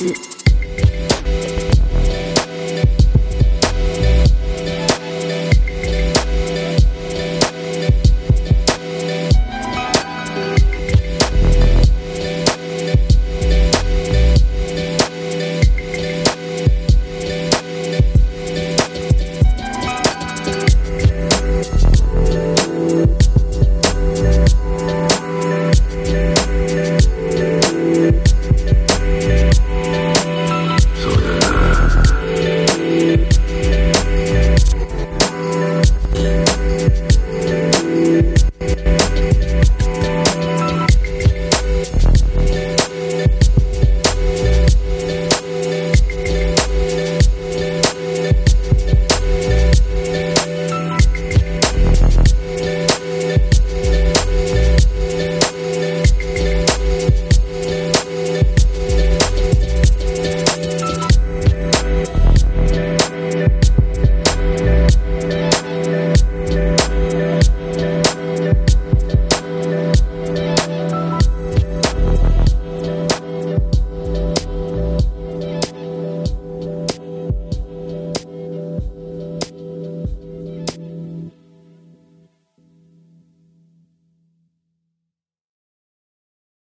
Merci.